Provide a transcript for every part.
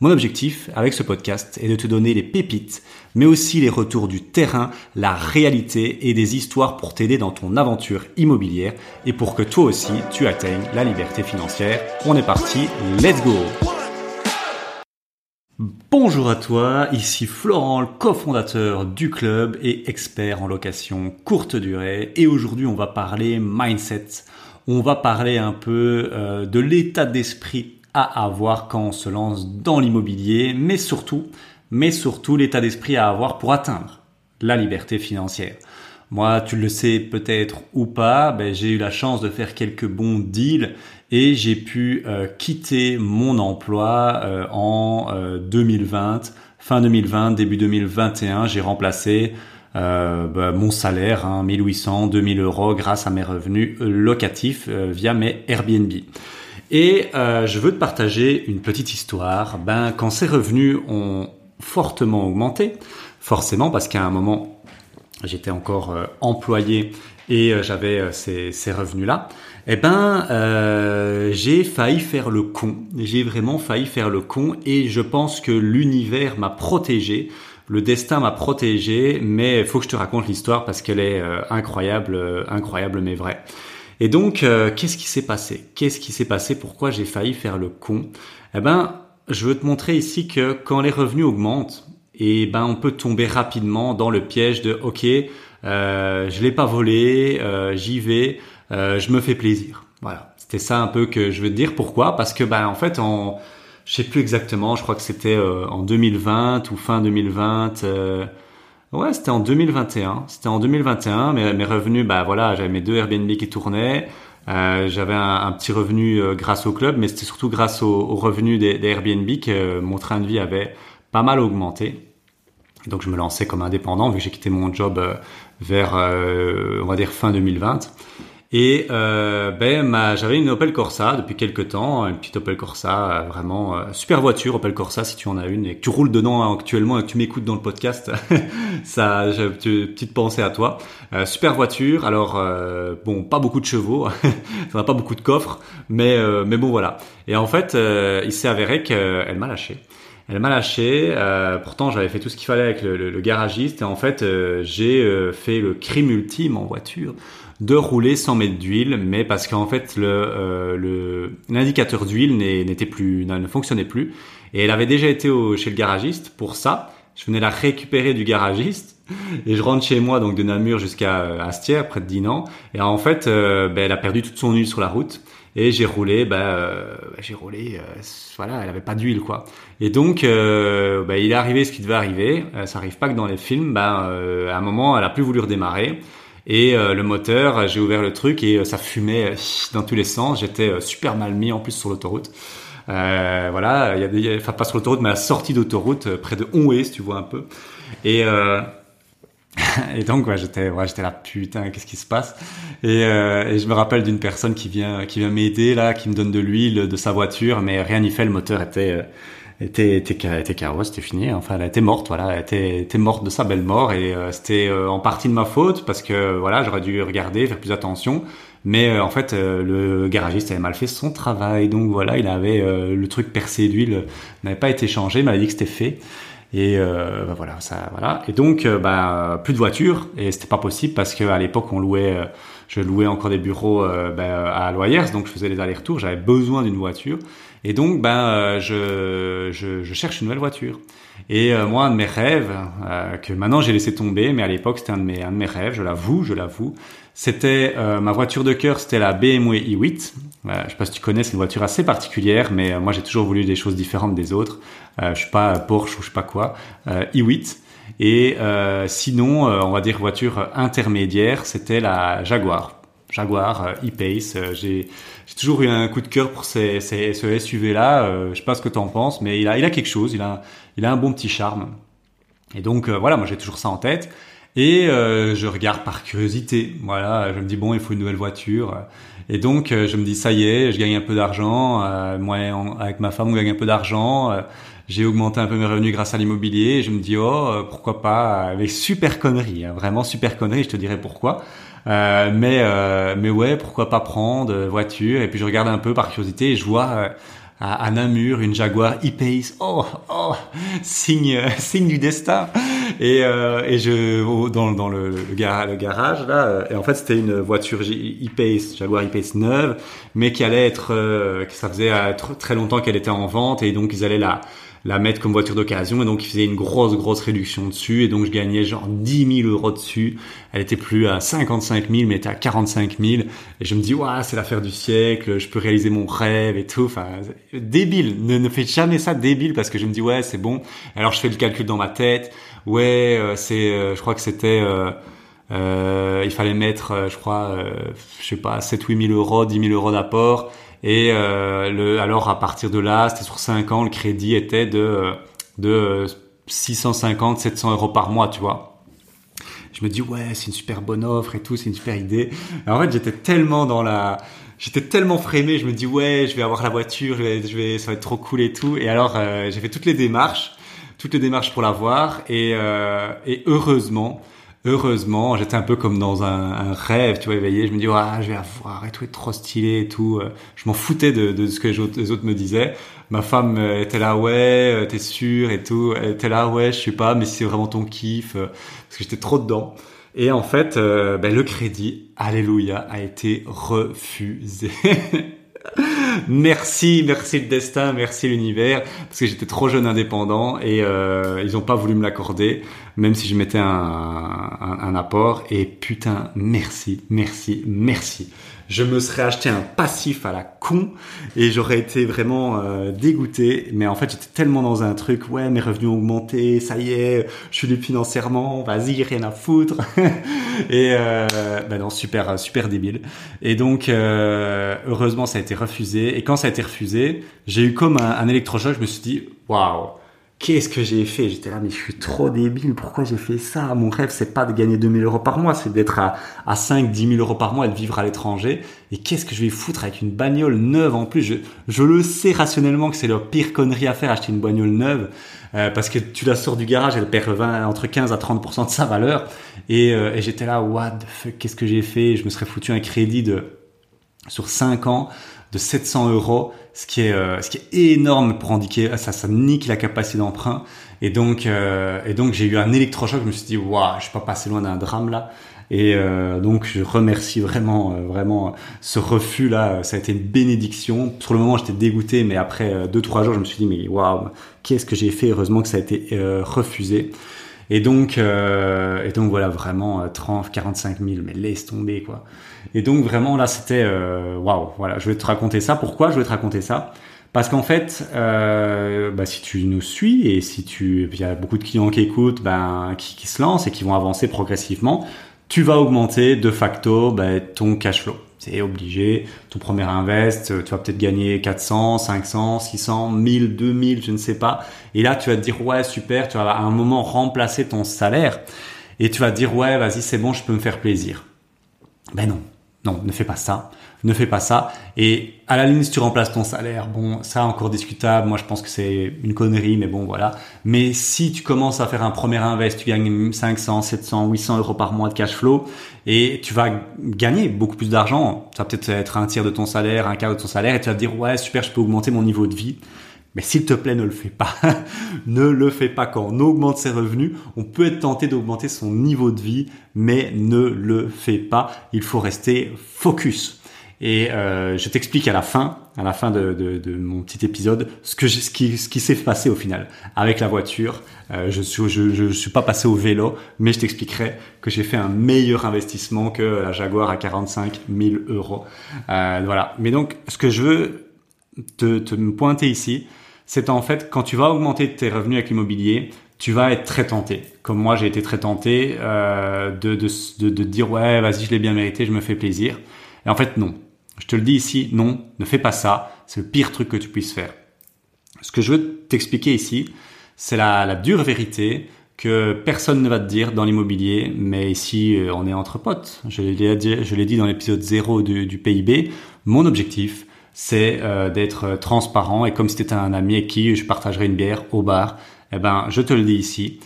Mon objectif avec ce podcast est de te donner les pépites, mais aussi les retours du terrain, la réalité et des histoires pour t'aider dans ton aventure immobilière et pour que toi aussi tu atteignes la liberté financière. On est parti, let's go Bonjour à toi, ici Florent, le cofondateur du club et expert en location courte durée. Et aujourd'hui on va parler mindset. On va parler un peu euh, de l'état d'esprit à avoir quand on se lance dans l'immobilier, mais surtout, mais surtout l'état d'esprit à avoir pour atteindre la liberté financière. Moi, tu le sais peut-être ou pas, ben, j'ai eu la chance de faire quelques bons deals et j'ai pu euh, quitter mon emploi euh, en 2020, euh, fin 2020, début 2021. J'ai remplacé ben, mon salaire, hein, 1800, 2000 euros grâce à mes revenus locatifs via mes Airbnb. Et euh, je veux te partager une petite histoire. Ben, quand ces revenus ont fortement augmenté, forcément parce qu'à un moment, j'étais encore euh, employé et euh, j'avais ces, ces revenus-là, eh ben, j'ai failli faire le con. J'ai vraiment failli faire le con et je pense que l'univers m'a protégé. Le destin m'a protégé, mais faut que je te raconte l'histoire parce qu'elle est incroyable, incroyable mais vraie. Et donc, euh, qu'est-ce qui s'est passé? Qu'est-ce qui s'est passé? Pourquoi j'ai failli faire le con? Eh ben, je veux te montrer ici que quand les revenus augmentent, eh ben, on peut tomber rapidement dans le piège de OK, euh, je l'ai pas volé, euh, j'y vais, euh, je me fais plaisir. Voilà, c'était ça un peu que je veux te dire. Pourquoi? Parce que ben en fait, en je sais plus exactement, je crois que c'était en 2020 ou fin 2020. Ouais, c'était en 2021. C'était en 2021. Mes, mes revenus, bah voilà, j'avais mes deux Airbnb qui tournaient. Euh, j'avais un, petit revenu euh, grâce au club, mais c'était surtout grâce aux revenus des, Airbnb que mon train de vie avait pas mal augmenté. donc je me lançais comme indépendant vu que j'ai quitté mon job euh, vers, euh, on va dire, fin 2020. Et euh, ben, j'avais une Opel Corsa depuis quelques temps, une petite Opel Corsa, euh, vraiment euh, super voiture Opel Corsa si tu en as une et que tu roules dedans actuellement et que tu m'écoutes dans le podcast, ça, j'ai une petite pensée à toi. Euh, super voiture, alors bon, pas beaucoup de chevaux, ça n'a pas beaucoup de coffres, mais mais bon voilà. Et en fait, il s'est avéré qu'elle m'a lâché. Elle m'a lâché. Pourtant, j'avais fait tout ce qu'il fallait avec le, garagiste. Et en fait, j'ai fait le crime ultime en voiture de rouler sans mettre d'huile, mais parce qu'en fait le euh, l'indicateur d'huile n'était plus ne fonctionnait plus. Et elle avait déjà été au, chez le garagiste pour ça. Je venais la récupérer du garagiste. Et je rentre chez moi donc de Namur jusqu'à euh, Astière près de Dinan. Et en fait euh, ben, elle a perdu toute son huile sur la route. Et j'ai roulé ben, euh, j'ai roulé voilà elle avait pas d'huile quoi. Et donc ben, il est arrivé ce qui devait arriver. Ça arrive pas que dans les films. Ben à un moment elle a plus voulu redémarrer et euh, le moteur, j'ai ouvert le truc et euh, ça fumait euh, dans tous les sens. J'étais super mal mis en plus sur l'autoroute. Euh, voilà, il y a des, enfin pas sur l'autoroute, mais à la sortie d'autoroute, près de Onway, si tu vois un peu. Et euh, et donc ouais, j'étais ouais, j'étais là putain, qu'est-ce qui se passe? Et, et je me rappelle d'une personne qui vient qui vient m'aider là, qui me donne de l'huile de sa voiture, mais rien n'y fait, le moteur était était était KO, c'était fini. Enfin, elle était morte, voilà, elle était, était morte de sa belle mort et euh, c'était euh, en partie de ma faute parce que voilà, j'aurais dû regarder, faire plus attention. Mais euh, en fait, le garagiste avait mal fait son travail, donc voilà, il avait le truc percé d'huile n'avait pas été changé, il m'avait dit que c'était fait. Et bah, voilà, ça, voilà. Et donc, bah, plus de voiture et c'était pas possible parce qu'à l'époque on louait, je louais encore des bureaux bah, à Loyers, donc je faisais les allers-retours. J'avais besoin d'une voiture et donc, ben, euh, je, je, je, cherche une nouvelle voiture. Et euh, moi, un de mes rêves, euh, que maintenant j'ai laissé tomber, mais à l'époque c'était un, de mes, un de mes rêves, je l'avoue, je l'avoue, c'était ma voiture de cœur, c'était la BMW i8. je sais pas si tu connais, c'est une voiture assez particulière, mais moi j'ai toujours voulu des choses différentes des autres. je suis pas Porsche ou je sais pas quoi. i8. Et sinon, on va dire voiture intermédiaire, c'était la Jaguar. Jaguar, e-Pace. j'ai toujours eu un coup de cœur pour ces, ce SUV là. Euh, je sais pas ce que tu en penses, mais il a, quelque chose. Il a, un bon petit charme. Et donc euh, voilà, moi j'ai toujours ça en tête. Et euh, je regarde par curiosité. Voilà, je me dis bon, il faut une nouvelle voiture. Et donc euh, je me dis ça y est, je gagne un peu d'argent. Euh, moi, avec ma femme, on gagne un peu d'argent. J'ai augmenté un peu mes revenus grâce à l'immobilier. Je me dis oh, pourquoi pas avec super conneries, hein, vraiment super conneries. Je te dirai pourquoi. mais mais ouais, pourquoi pas prendre voiture. Et puis je regarde un peu par curiosité et je vois à, Namur, une Jaguar E-Pace. Oh, oh, signe, signe du destin. Et, euh, et je dans, dans le, le, garage là, euh, et en fait c'était une voiture E-Pace, Jaguar E-Pace neuve, mais qui allait être, euh, ça faisait euh, très longtemps qu'elle était en vente, et donc ils allaient la la mettre comme voiture d'occasion et donc il faisait une grosse grosse réduction dessus et donc je gagnais genre 10 000 euros dessus. Elle était plus à 55 000 mais était à 45 000 et je me dis ouais c'est l'affaire du siècle, je peux réaliser mon rêve et tout. Enfin débile, ne, ne faites jamais ça débile parce que je me dis ouais c'est bon. Alors je fais le calcul dans ma tête. Ouais euh, c'est, euh, je crois que c'était euh, euh, il fallait mettre, je crois, je sais pas, 7-8 000 euros, 10 000 euros d'apport. Et euh, alors à partir de là, c'était sur 5 ans, le crédit était de, de 650, 700 euros par mois, tu vois. Je me dis ouais, c'est une super bonne offre et tout, c'est une super idée. Et en fait, j'étais tellement dans la, j'étais tellement frémé, je me dis ouais, je vais avoir la voiture, je vais, ça va être trop cool et tout. Et alors euh, j'ai fait toutes les démarches, toutes les démarches pour l'avoir euh, et heureusement, heureusement, j'étais un peu comme dans un, rêve, tu vois, éveillé. Je me dis, ah, je vais avoir et tout, être trop stylé et tout. Euh, je m'en foutais de, ce que les autres, les autres, me disaient. Ma femme euh, était là, ouais, euh, t'es sûr et tout. Elle était là, ouais, je sais pas, mais c'est vraiment ton kiff, parce que j'étais trop dedans. Et en fait, ben, le crédit, alléluia, a été refusé. merci, merci le destin, merci l'univers, parce que j'étais trop jeune indépendant et euh, ils ont pas voulu me l'accorder, même si je mettais un apport. Et putain, merci, merci, merci je me serais acheté un passif à la con et j'aurais été vraiment euh, dégoûté. Mais en fait, j'étais tellement dans un truc, ouais, mes revenus ont augmenté, ça y est, je suis libre financièrement, vas-y, rien à foutre. et euh, ben non, super, super débile. Et donc, euh, heureusement, ça a été refusé. Et quand ça a été refusé, j'ai eu comme un, un électrochoc. Je me suis dit, waouh qu'est-ce que j'ai fait? J'étais là, mais je suis trop débile, pourquoi j'ai fait ça? Mon rêve, c'est pas de gagner 2000 euros par mois, c'est d'être à, à 5, 10 000 euros par mois et de vivre à l'étranger. Et qu'est-ce que je vais foutre avec une bagnole neuve en plus? Je, je le sais rationnellement que c'est leur pire connerie à faire, acheter une bagnole neuve, euh, parce que tu la sors du garage, elle perd 20, entre 15 à 30% de sa valeur. Et, euh, et j'étais là, what the fuck, qu'est-ce que j'ai fait? Je me serais foutu un crédit de sur 5 ans de 700 euros, ce qui est euh, ce qui est énorme pour indiquer ça ça nique la capacité d'emprunt et donc euh, et donc j'ai eu un électrochoc, je me suis dit waouh, je suis pas passé loin d'un drame là. Et euh, donc je remercie vraiment vraiment ce refus là, ça a été une bénédiction. Sur le moment j'étais dégoûté, mais après deux trois jours je me suis dit mais waouh, qu'est-ce que j'ai fait? Heureusement que ça a été refusé. Et donc, et donc voilà, vraiment 30, 45 000, mais laisse tomber quoi. Et donc vraiment là, c'était euh, waouh. voilà, je vais te raconter ça. Pourquoi je vais te raconter ça? Parce qu'en fait, euh, bah, si tu nous suis et si tu, il y a beaucoup de clients qui écoutent, ben qui, qui se lancent et qui vont avancer progressivement, tu vas augmenter de facto ben, ton cash flow. C'est obligé. Ton premier invest, tu vas peut-être gagner 400, 500, 600, 1000, 2000, je ne sais pas. Et là, tu vas te dire, ouais, super, tu vas à un moment remplacer ton salaire. Et tu vas te dire, ouais, vas-y, c'est bon, je peux me faire plaisir. Ben non, non, ne fais pas ça ne fais pas ça. Et à la limite, si tu remplaces ton salaire, bon, ça encore discutable. Moi, je pense que c'est une connerie, mais bon, voilà. Mais si tu commences à faire un premier invest, tu gagnes 500, 700, 800 euros par mois de cash flow et tu vas gagner beaucoup plus d'argent. Ça va peut-être être un tiers de ton salaire, un quart de ton salaire et tu vas te dire, ouais, super, je peux augmenter mon niveau de vie. Mais s'il te plaît, ne le fais pas. ne le fais pas quand on augmente ses revenus. On peut être tenté d'augmenter son niveau de vie, mais ne le fais pas. Il faut rester focus. Et euh, je t'explique à la fin, à la fin de, de, de mon petit épisode, ce que ce qui, ce qui s'est passé au final avec la voiture. Euh, je suis je, je, suis pas passé au vélo, mais je t'expliquerai que j'ai fait un meilleur investissement que la Jaguar à 45 000 euros. Euh, voilà. Mais donc, ce que je veux te, te pointer ici, c'est en fait quand tu vas augmenter tes revenus avec l'immobilier, tu vas être très tenté. Comme moi, j'ai été très tenté euh, de, de, de, dire ouais, vas-y, je l'ai bien mérité, je me fais plaisir. Et en fait, non. Je te le dis ici, non, ne fais pas ça. C'est le pire truc que tu puisses faire. Ce que je veux t'expliquer ici, c'est la, la, dure vérité que personne ne va te dire dans l'immobilier, mais ici euh, on est entre potes. Je l'ai dit, je l'ai dit dans l'épisode 0 du, du, PIB. Mon objectif, c'est euh, d'être transparent et comme si tu un ami avec qui je partagerais une bière au bar, eh ben je te le dis ici,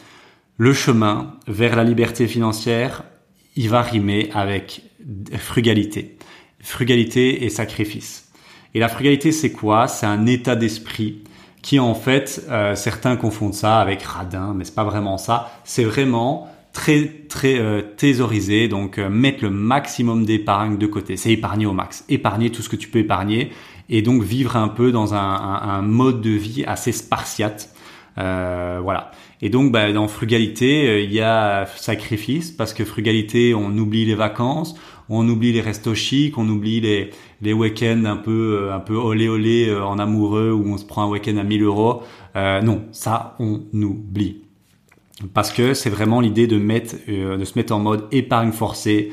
le chemin vers la liberté financière, il va rimer avec frugalité. Frugalité et sacrifice. Et la frugalité, c'est quoi? C'est un état d'esprit qui en fait, euh, certains confondent ça avec radin, mais c'est pas vraiment ça. C'est vraiment très très euh, donc euh, mettre le maximum d'épargne de côté. C'est épargner au max, épargner tout ce que tu peux épargner, et donc vivre un peu dans un, un, mode de vie assez spartiate. Euh, voilà. Et donc, bah, dans frugalité, il y a sacrifice parce que frugalité, on oublie les vacances, on oublie les restos chics, on oublie les, les week-ends un peu euh, un peu olé olé euh, en amoureux où on se prend un week-end à 1000 euros. Euh, non, ça on oublie. Parce que c'est vraiment l'idée de mettre, de se mettre en mode épargne forcée,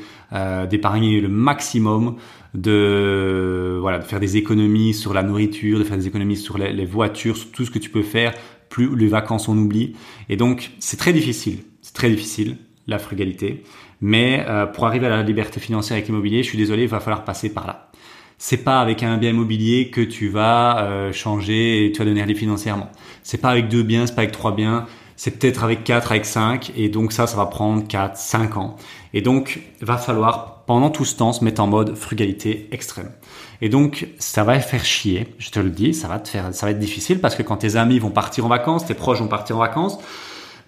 d'épargner le maximum, de voilà, de faire des économies sur la nourriture, de faire des économies sur les, les voitures, sur tout ce que tu peux faire. Plus les vacances on oublie. Et donc c'est très difficile, c'est très difficile la frugalité. Mais euh, pour arriver à la liberté financière avec l'immobilier, je suis désolé, il va falloir passer par là. C'est pas avec un bien immobilier que tu vas euh, changer et tu vas devenir libre financièrement. C'est pas avec deux biens, c'est pas avec trois biens, c'est peut-être avec quatre, avec cinq, et donc ça, ça va prendre quatre, cinq ans. Et donc, va falloir pendant tout ce temps se mettre en mode frugalité extrême. Et donc, ça va faire chier, je te le dis, ça va te faire, ça va être difficile parce que quand tes amis vont partir en vacances, tes proches vont partir en vacances,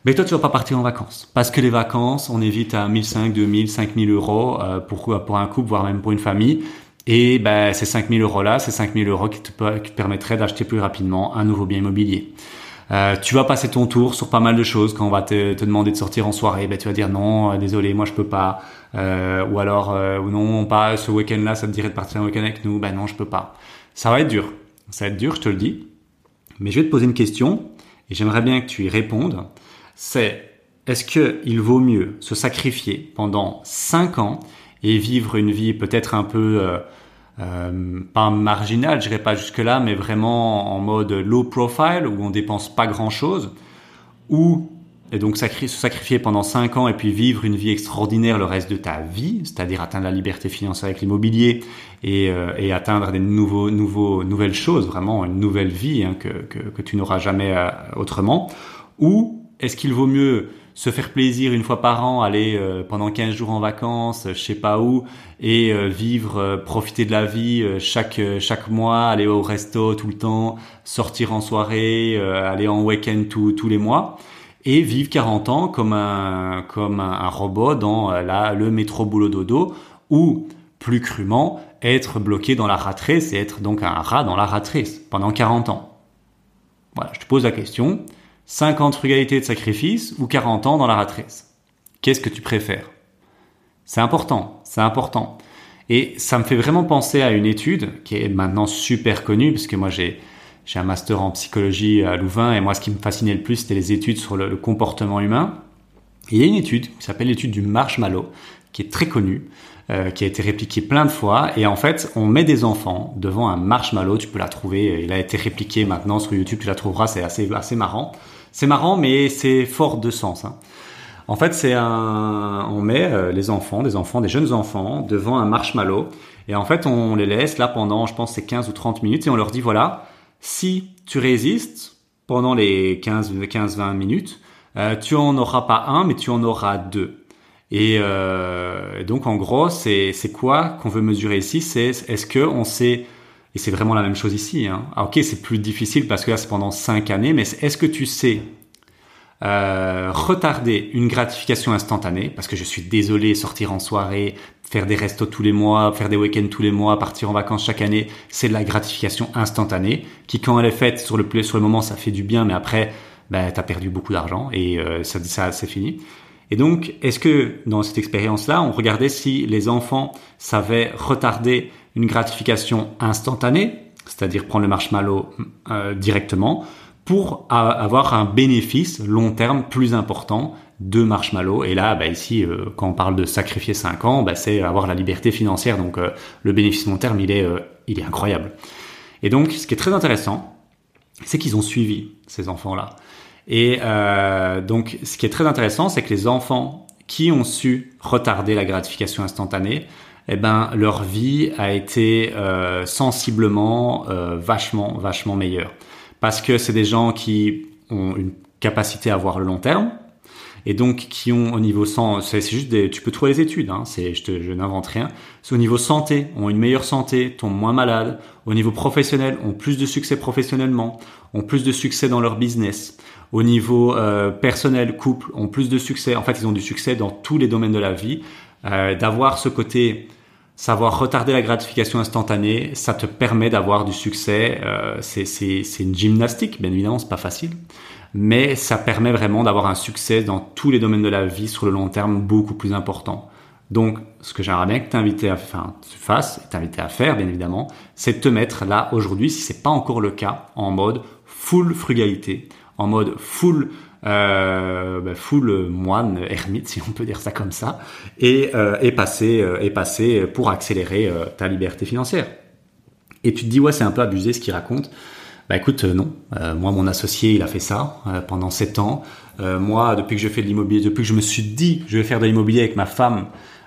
mais toi, tu vas pas partir en vacances. Parce que les vacances, on évite à 1500, 2000, 5000 euros euh, pour, pour un couple, voire même pour une famille. Et ben, ces 5000 euros-là, ces 5000 euros qui te permettraient d'acheter plus rapidement un nouveau bien immobilier. Euh, tu vas passer ton tour sur pas mal de choses quand on va te, te demander de sortir en soirée. Ben, tu vas dire non, euh, désolé, moi je peux pas. Euh, ou alors, euh, non, pas ce week-end-là, ça te dirait de partir un week-end avec nous. Ben non, je peux pas. Ça va être dur. Ça va être dur, je te le dis. Mais je vais te poser une question et j'aimerais bien que tu y répondes c'est est-ce qu'il vaut mieux se sacrifier pendant 5 ans et vivre une vie peut-être un peu euh, euh, pas marginale, je dirais pas jusque là, mais vraiment en mode low profile où on dépense pas grand chose, ou et donc se sacrifier pendant 5 ans et puis vivre une vie extraordinaire le reste de ta vie, c'est-à-dire atteindre la liberté financière avec l'immobilier et, euh, atteindre des nouveaux, nouvelles choses, vraiment une nouvelle vie hein, que, tu n'auras jamais autrement, ou est-ce qu'il vaut mieux se faire plaisir une fois par an, aller euh, pendant 15 jours en vacances, je sais pas où, et euh, vivre, euh, profiter de la vie chaque chaque mois, aller au resto tout le temps, sortir en soirée, aller en week-end tous les mois, et vivre 40 ans comme un comme un, robot dans la, le métro boulot dodo, ou plus crûment être bloqué dans la ratrice et être donc un rat dans la ratrice pendant 40 ans. Voilà, je te pose la question. 50 frugalité de sacrifice ou 40 ans dans la ratrice Qu'est-ce que tu préfères? C'est important, c'est important. Et ça me fait vraiment penser à une étude qui est maintenant super connue, parce que moi j'ai un master en psychologie à Louvain, et moi ce qui me fascinait le plus, c'était les études sur le, comportement humain. Il y a une étude qui s'appelle l'étude du marshmallow, qui est très connue, euh, qui a été répliquée plein de fois. Et en fait, on met des enfants devant un marshmallow, tu peux la trouver, il a été répliqué maintenant sur YouTube, tu la trouveras, c'est assez, assez marrant. C'est marrant, mais c'est fort de sens. Hein. En fait, c'est un, on met euh, les enfants, des enfants, des jeunes enfants, devant un marshmallow, et en fait, on les laisse là pendant, je pense, c'est 15 ou 30 minutes, et on leur dit voilà, si tu résistes pendant les 15, 15 20 minutes, euh, tu en auras pas un, mais tu en auras deux. Et euh, donc, en gros, c'est c'est quoi qu'on veut mesurer ici? C'est est-ce que on sait et c'est vraiment la même chose ici. Hein. Ah, ok, c'est plus difficile parce que là, c'est pendant cinq années, mais est-ce que tu sais euh, retarder une gratification instantanée? Parce que je suis désolé, sortir en soirée, faire des restos tous les mois, faire des week-ends tous les mois, partir en vacances chaque année, c'est de la gratification instantanée qui, quand elle est faite sur le, sur le moment, ça fait du bien, mais après, ben, tu as perdu beaucoup d'argent et euh, ça, ça c'est fini. Et donc, est-ce que dans cette expérience-là, on regardait si les enfants savaient retarder une gratification instantanée, c'est-à-dire prendre le marshmallow euh, directement, pour avoir un bénéfice long terme plus important de marshmallow? Et là, bah, ici, euh, quand on parle de sacrifier 5 ans, bah, c'est avoir la liberté financière. Donc euh, le bénéfice long terme, il est, il est incroyable. Et donc, ce qui est très intéressant, c'est qu'ils ont suivi ces enfants-là. Et euh, donc, ce qui est très intéressant, c'est que les enfants qui ont su retarder la gratification instantanée, eh ben, leur vie a été euh, sensiblement euh, vachement, vachement meilleure. Parce que c'est des gens qui ont une capacité à voir le long terme, et donc qui ont au niveau sang, c'est juste des, tu peux trouver les études, hein, c'est, je, te, je n'invente rien. Au niveau santé, ont une meilleure santé, tombent moins malades. Au niveau professionnel, ont plus de succès professionnellement, ont plus de succès dans leur business. Au niveau euh, personnel, couple, ont plus de succès. En fait, ils ont du succès dans tous les domaines de la vie. Euh, d'avoir ce côté savoir retarder la gratification instantanée, ça te permet d'avoir du succès. Euh, c'est une gymnastique, bien évidemment, c'est pas facile mais ça permet vraiment d'avoir un succès dans tous les domaines de la vie sur le long terme beaucoup plus important. Donc, ce que j'aimerais bien que t'inviter à faire, tu fasses, t'inviter à faire, bien évidemment, c'est de te mettre là aujourd'hui, si c'est pas encore le cas, en mode full frugalité, en mode full euh, ben, full moine ermite si on peut dire ça comme ça et, euh, passer euh, et passer pour accélérer ta liberté financière et tu te dis ouais c'est un peu abusé ce qu'il raconte bah écoute, euh, non. Euh, moi, mon associé, il a fait ça euh, pendant sept ans. moi, depuis que je fais de l'immobilier, depuis que je me suis dit, je vais faire de l'immobilier avec ma femme,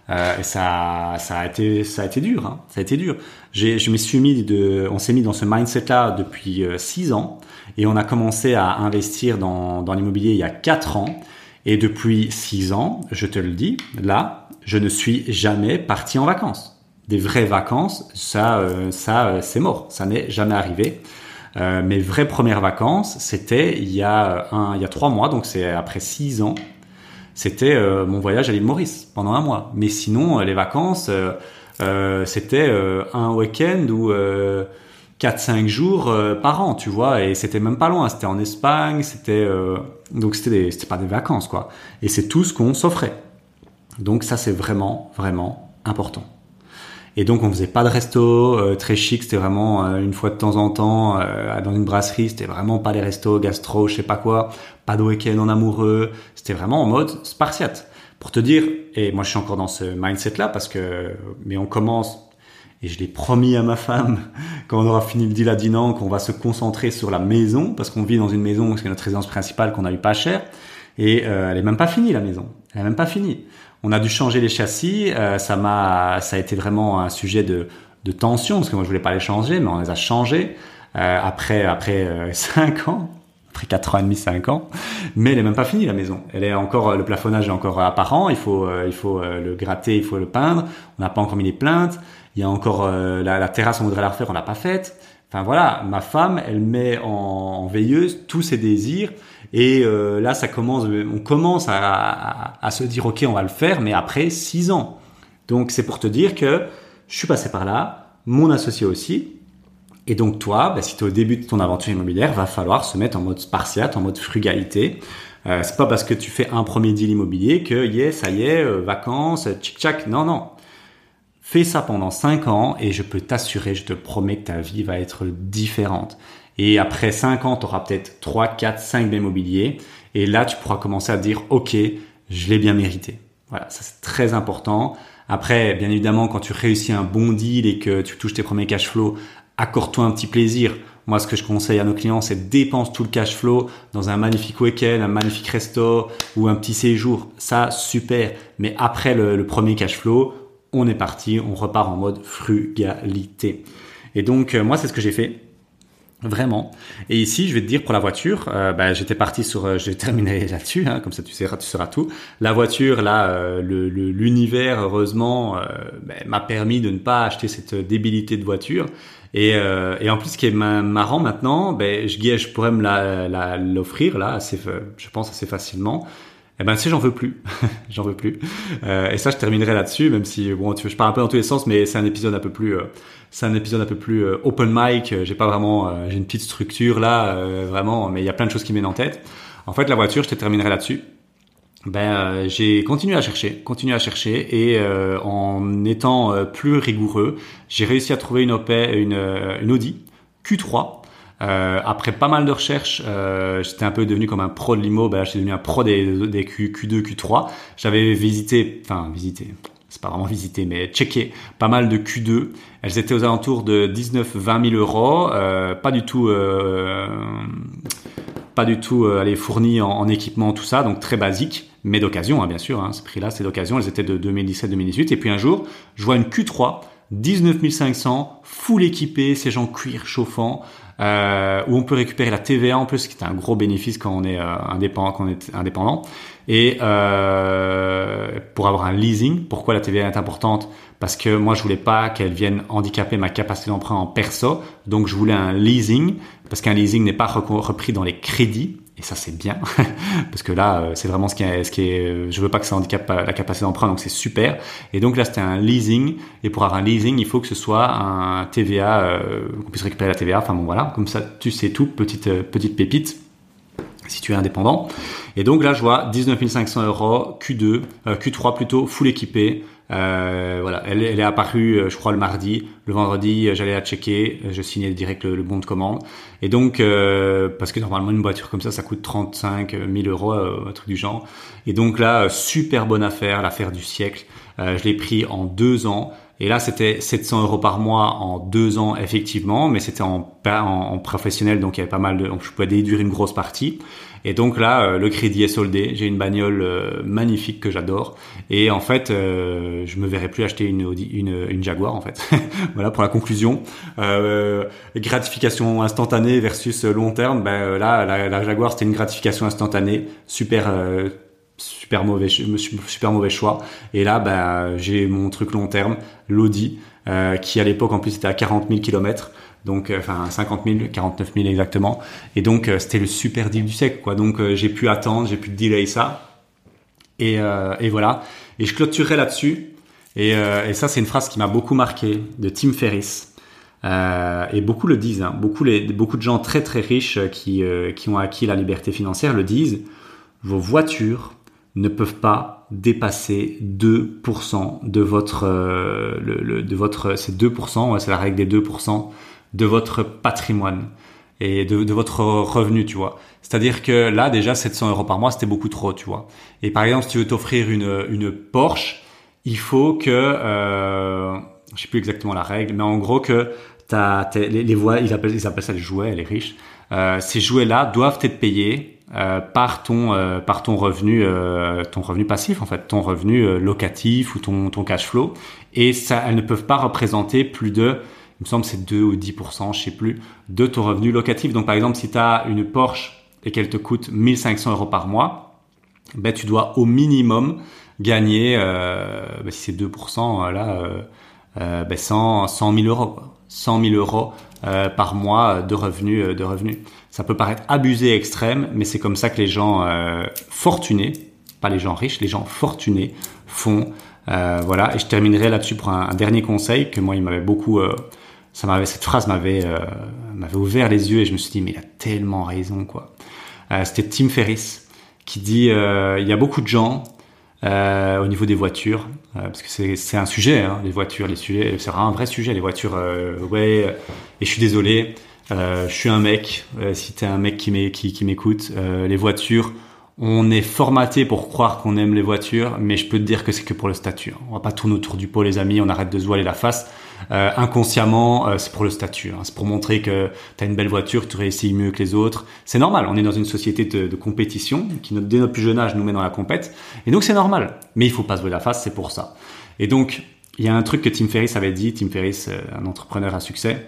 et ça, ça a été, ça a été dur. Hein, ça a été dur. J'ai, je me suis mis de, on s'est mis dans ce mindset-là depuis six ans, et on a commencé à investir dans, dans l'immobilier il y a quatre ans. Et depuis six ans, je te le dis, là, je ne suis jamais parti en vacances. Des vraies vacances, ça, ça, c'est mort. Ça n'est jamais arrivé. Euh, mes vraies premières vacances, c'était il y a un, il y a trois mois, donc c'est après six ans. C'était euh, mon voyage à l'île Maurice pendant un mois. Mais sinon, euh, les vacances, c'était un week-end ou 4-5 jours par an, tu vois, et c'était même pas loin, c'était en Espagne, c'était donc c'était c'était pas des vacances quoi. Et c'est tout ce qu'on s'offrait. Donc ça c'est vraiment vraiment important. Et donc on faisait pas de resto euh, très chic, c'était vraiment euh, une fois de temps en temps euh, dans une brasserie, c'était vraiment pas les restos gastro, je sais pas quoi, pas de week-end en amoureux, c'était vraiment en mode spartiate. Pour te dire, et moi je suis encore dans ce mindset là parce que, mais on commence, et je l'ai promis à ma femme quand on aura fini le deal à Dinan qu'on va se concentrer sur la maison parce qu'on vit dans une maison, c'est notre résidence principale qu'on a eu pas cher. Et elle est même pas finie la maison, elle est même pas finie. On a dû changer les châssis. Euh, ça m'a, ça a été vraiment un sujet de, de tension parce que moi je voulais pas les changer, mais on les a changés euh, après après euh, ans, après quatre ans et demi, cinq ans. Mais elle est même pas finie la maison. Elle est encore le plafonnage est encore apparent. Il faut il faut le gratter, il faut le peindre. On n'a pas encore mis les plaintes. Il y a encore la, la, terrasse, on voudrait la refaire, on l'a pas faite. Enfin voilà, ma femme, elle met en veilleuse tous ses désirs et euh, là, ça commence, on commence à, se dire, ok, on va le faire, mais après six ans. Donc c'est pour te dire que je suis passé par là, mon associé aussi. Et donc toi, bah, si tu es au début de ton aventure immobilière, va falloir se mettre en mode spartiate, en mode frugalité. Euh, c'est pas parce que tu fais un premier deal immobilier que yes, ça y est, euh, vacances, tchic tchac. Non, non. Fais ça pendant cinq ans et je peux t'assurer, je te promets que ta vie va être différente. Et après 5 ans, tu auras peut-être 3, 4, 5 biens immobiliers. Et là, tu pourras commencer à dire, OK, je l'ai bien mérité. Voilà, ça c'est très important. Après, bien évidemment, quand tu réussis un bon deal et que tu touches tes premiers cash flow, accorde-toi un petit plaisir. Moi, ce que je conseille à nos clients, c'est dépense tout le cash flow dans un magnifique week-end, un magnifique resto ou un petit séjour. Ça, super. Mais après le, le premier cash flow, on est parti, on repart en mode frugalité. Et donc, euh, moi, c'est ce que j'ai fait. Vraiment. Et ici, je vais te dire pour la voiture, euh, bah, j'étais parti sur, euh, j'ai terminé là-dessus, hein, comme ça tu sauras, tu sauras tout. La voiture, là, euh, l'univers, heureusement, euh, bah, m'a permis de ne pas acheter cette débilité de voiture. Et, et en plus, ce qui est marrant maintenant, ben, je, je pourrais me l'offrir là, assez, je pense assez facilement. Eh ben, si j'en veux plus, j'en veux plus. et ça, je terminerai là-dessus, même si bon, tu, je pars un peu dans tous les sens, mais c'est un épisode un peu plus c'est un épisode un peu plus euh, open mic. J'ai pas vraiment, euh, j'ai une petite structure là, euh, vraiment, mais il y a plein de choses qui viennent en tête. En fait, la voiture, je te terminerai là-dessus. Ben, j'ai continué à chercher, continué à chercher, et en étant plus rigoureux, j'ai réussi à trouver une, une, une Audi Q3 euh, après pas mal de recherches, euh, j'étais un peu devenu comme un pro de l'immo. Ben, j'étais devenu un pro des, des Q, Q2, Q3. J'avais visité, enfin visité, c'est pas vraiment visité, mais checké pas mal de Q2. Elles étaient aux alentours de 19-20 000 euros, euh, pas du tout, euh, pas du tout euh, aller fourni en, en, équipement, tout ça, donc très basique, mais d'occasion, hein, bien sûr. Hein, ce prix-là, c'est d'occasion. Elles étaient de 2017-2018. Et puis un jour, je vois une Q3 19 500, full équipé, ces gens cuir chauffant, euh, où on peut récupérer la TVA en plus, qui est un gros bénéfice quand on est euh, indépendant, quand on est indépendant. Et euh, pour avoir un leasing, pourquoi la TVA est importante? Parce que moi, je voulais pas qu'elle vienne handicaper ma capacité d'emprunt en perso, donc je voulais un leasing, parce qu'un leasing n'est pas repris dans les crédits. Et ça, c'est bien, parce que là, euh, c'est vraiment ce qui est, ce qui est, je veux pas que ça handicape la capacité d'emprunt, donc c'est super. Et donc là, c'était un leasing. Et pour avoir un leasing, il faut que ce soit un TVA, euh, qu'on puisse récupérer la TVA. Enfin bon, voilà, comme ça, tu sais tout, petite, euh, petite pépite, si tu es indépendant. Et donc là, je vois 19 500 euros, Q2, Q3 plutôt, full équipé, euh, voilà, elle, elle, est apparue, euh, je crois, le mardi. Le vendredi, euh, j'allais la checker, je signais direct le, bon de commande. Et donc, parce que normalement une voiture comme ça, ça coûte 35 000 euros, un truc du genre. Et donc là, super bonne affaire, l'affaire du siècle. je l'ai pris en deux ans. Et là, c'était 700 euros par mois en deux ans, effectivement, mais c'était en, en, professionnel, donc il y avait pas mal de, je pouvais déduire une grosse partie. Et donc là, euh, le crédit est soldé. J'ai une bagnole euh, magnifique que j'adore. Et en fait, euh, je me verrai plus acheter une, Audi, une, Jaguar en fait. voilà pour la conclusion. Gratification instantanée versus long terme. Ben là, la, Jaguar c'était une gratification instantanée, super super mauvais choix. Et là, ben j'ai mon truc long terme, l'Audi, qui à l'époque en plus était à 40 000 kilomètres donc euh, enfin 50 000, 49 000 exactement. Et donc euh, c'était le super deal du siècle, quoi. Donc euh, j'ai pu attendre, j'ai pu delay ça. Et, et voilà. Et je clôturerai là-dessus. Et, ça, c'est une phrase qui m'a beaucoup marqué de Tim Ferriss. et beaucoup le disent. Hein. Beaucoup, les, beaucoup de gens très très riches qui, qui ont acquis la liberté financière le disent. Vos voitures ne peuvent pas dépasser 2% de votre, le, de votre, c'est 2%, c'est la règle des 2% de votre patrimoine et de, de votre revenu, tu vois. C'est-à-dire que là, déjà, 700 euros par mois, c'était beaucoup trop, tu vois. Et par exemple, si tu veux t'offrir une, une Porsche, il faut que, euh, je sais plus exactement la règle, mais en gros que t'as, les, les voix, ils appellent, ils appellent ça les jouets, les riches. Euh, ces jouets-là doivent être payés euh, par ton euh, par ton revenu euh, ton revenu passif en fait ton revenu locatif ou ton ton cash flow et ça elles ne peuvent pas représenter plus de il me semble c'est 2 ou 10%, je sais plus, de ton revenu locatif. Donc par exemple, si tu as une Porsche et qu'elle te coûte 1500 euros par mois, ben, tu dois au minimum gagner, euh, ben, si c'est 2%, euh, là, euh, euh ben 100, 100 000 euros. 100 000 euros euh, par mois de revenus. Euh, de revenus. Ça peut paraître abusé extrême, mais c'est comme ça que les gens fortunés, pas les gens riches, les gens fortunés font. voilà, et je terminerai là-dessus pour un, dernier conseil que moi il m'avait beaucoup ça m'avait cette phrase m'avait euh, m'avait ouvert les yeux et je me suis dit mais il a tellement raison quoi. Euh, C'était Tim Ferriss qui dit euh, il y a beaucoup de gens au niveau des voitures parce que c'est un sujet hein, les voitures les sujets c'est un vrai sujet les voitures ouais et je suis désolé je suis un mec si t'es un mec qui m'écoute les voitures on est formaté pour croire qu'on aime les voitures, mais je peux te dire que c'est que pour le statut. On va pas tourner autour du pot, les amis. On arrête de se la face. Euh, inconsciemment, euh, c'est pour le statut. Hein. C'est pour montrer que tu as une belle voiture, tu réussis mieux que les autres. C'est normal. On est dans une société de, compétition qui, dès notre plus jeune âge, nous met dans la compète. Et donc c'est normal. Mais il faut pas se voiler la face. C'est pour ça. Et donc il y a un truc que Tim Ferriss avait dit. Tim Ferriss, euh, un entrepreneur à succès.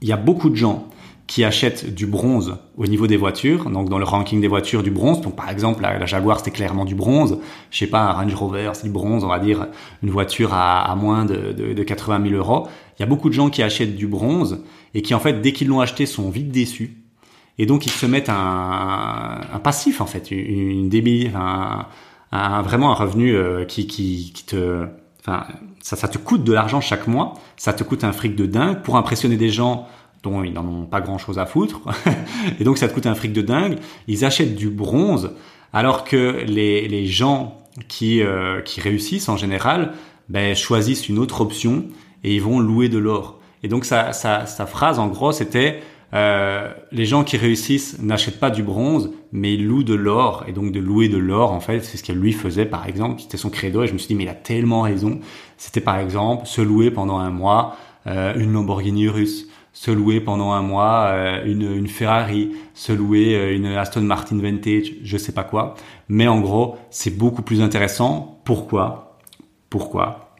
Il y a beaucoup de gens qui achètent du bronze au niveau des voitures, donc dans le ranking des voitures du bronze. Donc par exemple la, Jaguar c'était clairement du bronze. Je sais pas un Range Rover c'est du bronze, on va dire une voiture à, moins de, de, de 80 000 euros. Il y a beaucoup de gens qui achètent du bronze et qui en fait dès qu'ils l'ont acheté sont vite déçus. Et donc ils se mettent un, un passif en fait, une, une un, un, vraiment un revenu euh, qui, qui, qui te, ça, ça te coûte de l'argent chaque mois, ça te coûte un fric de dingue pour impressionner des gens dont ils n'en ont pas grand chose à foutre, et donc ça te coûte un fric de dingue, ils achètent du bronze, alors que les, les gens qui, euh, qui réussissent en général ben, choisissent une autre option et ils vont louer de l'or. Et donc sa, sa, sa phrase en gros c'était euh, les gens qui réussissent n'achètent pas du bronze, mais ils louent de l'or. Et donc de louer de l'or, en fait, c'est ce qu'elle lui faisait, par exemple. C'était son credo. Et je me suis dit, mais il a tellement raison. C'était par exemple se louer pendant un mois euh, une Lamborghini russe se louer pendant un mois euh, une, une, Ferrari, se louer euh, une Aston Martin Vintage, je sais pas quoi. Mais en gros, c'est beaucoup plus intéressant. Pourquoi? Pourquoi?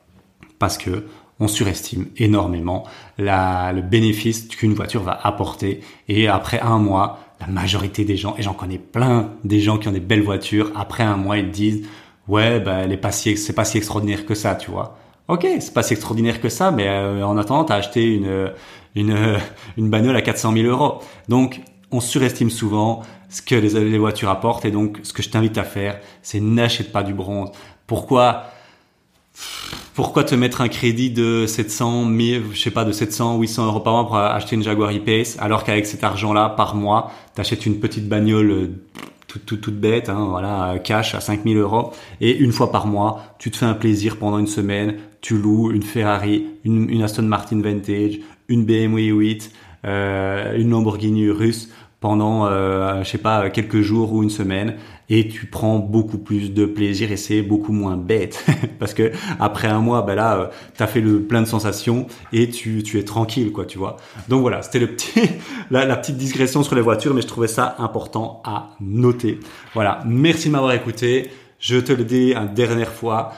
Parce que on surestime énormément la, le bénéfice qu'une voiture va apporter. Et après un mois, la majorité des gens, et j'en connais plein des gens qui ont des belles voitures, après un mois, ils disent, ouais, bah, elle pas si, c'est pas si extraordinaire que ça, tu vois. Ok, c'est pas si extraordinaire que ça, mais euh, en attendant, t'as acheté une, une, une bagnole à 400 000 euros. Donc, on surestime souvent ce que les, voitures apportent, et donc, ce que je t'invite à faire, c'est n'achète pas du bronze. Pourquoi pourquoi te mettre un crédit de 700, 1000, je sais pas, de 700, 800 euros par mois pour acheter une Jaguar E-Pace, alors qu'avec cet argent-là, par mois, t'achètes une petite bagnole euh, toute, toute, toute bête, hein, voilà, cash à 5000 euros, et une fois par mois, tu te fais un plaisir pendant une semaine, tu loues une Ferrari, une, une Aston Martin Vintage, une BMW 8, euh, une Lamborghini russe pendant, euh, je sais pas, quelques jours ou une semaine, et tu prends beaucoup plus de plaisir et c'est beaucoup moins bête parce que après un mois, ben là, euh, t'as fait le plein de sensations et tu, tu es tranquille, quoi, tu vois. Donc voilà, c'était le petit, la, petite digression sur les voitures, mais je trouvais ça important à noter. Voilà, merci de m'avoir écouté. Je te le dis une dernière fois,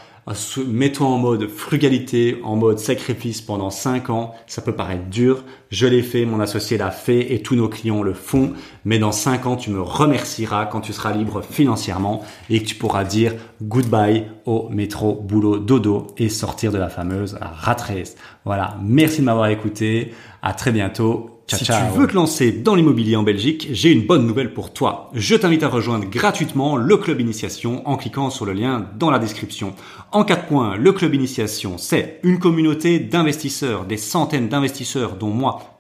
mets-toi en mode frugalité, en mode sacrifice pendant 5 ans. Ça peut paraître dur. Je l'ai fait, mon associé l'a fait et tous nos clients le font. Mais dans 5 ans, tu me remercieras quand tu seras libre financièrement et que tu pourras dire goodbye au métro, boulot, dodo et sortir de la fameuse rat race. Voilà. Merci de m'avoir écouté. À très bientôt si tu veux te lancer dans l'immobilier en Belgique, j'ai une bonne nouvelle pour toi. Je t'invite à rejoindre gratuitement le club initiation en cliquant sur le lien dans la description. En quatre points, le club initiation, c'est une communauté d'investisseurs, des centaines d'investisseurs dont moi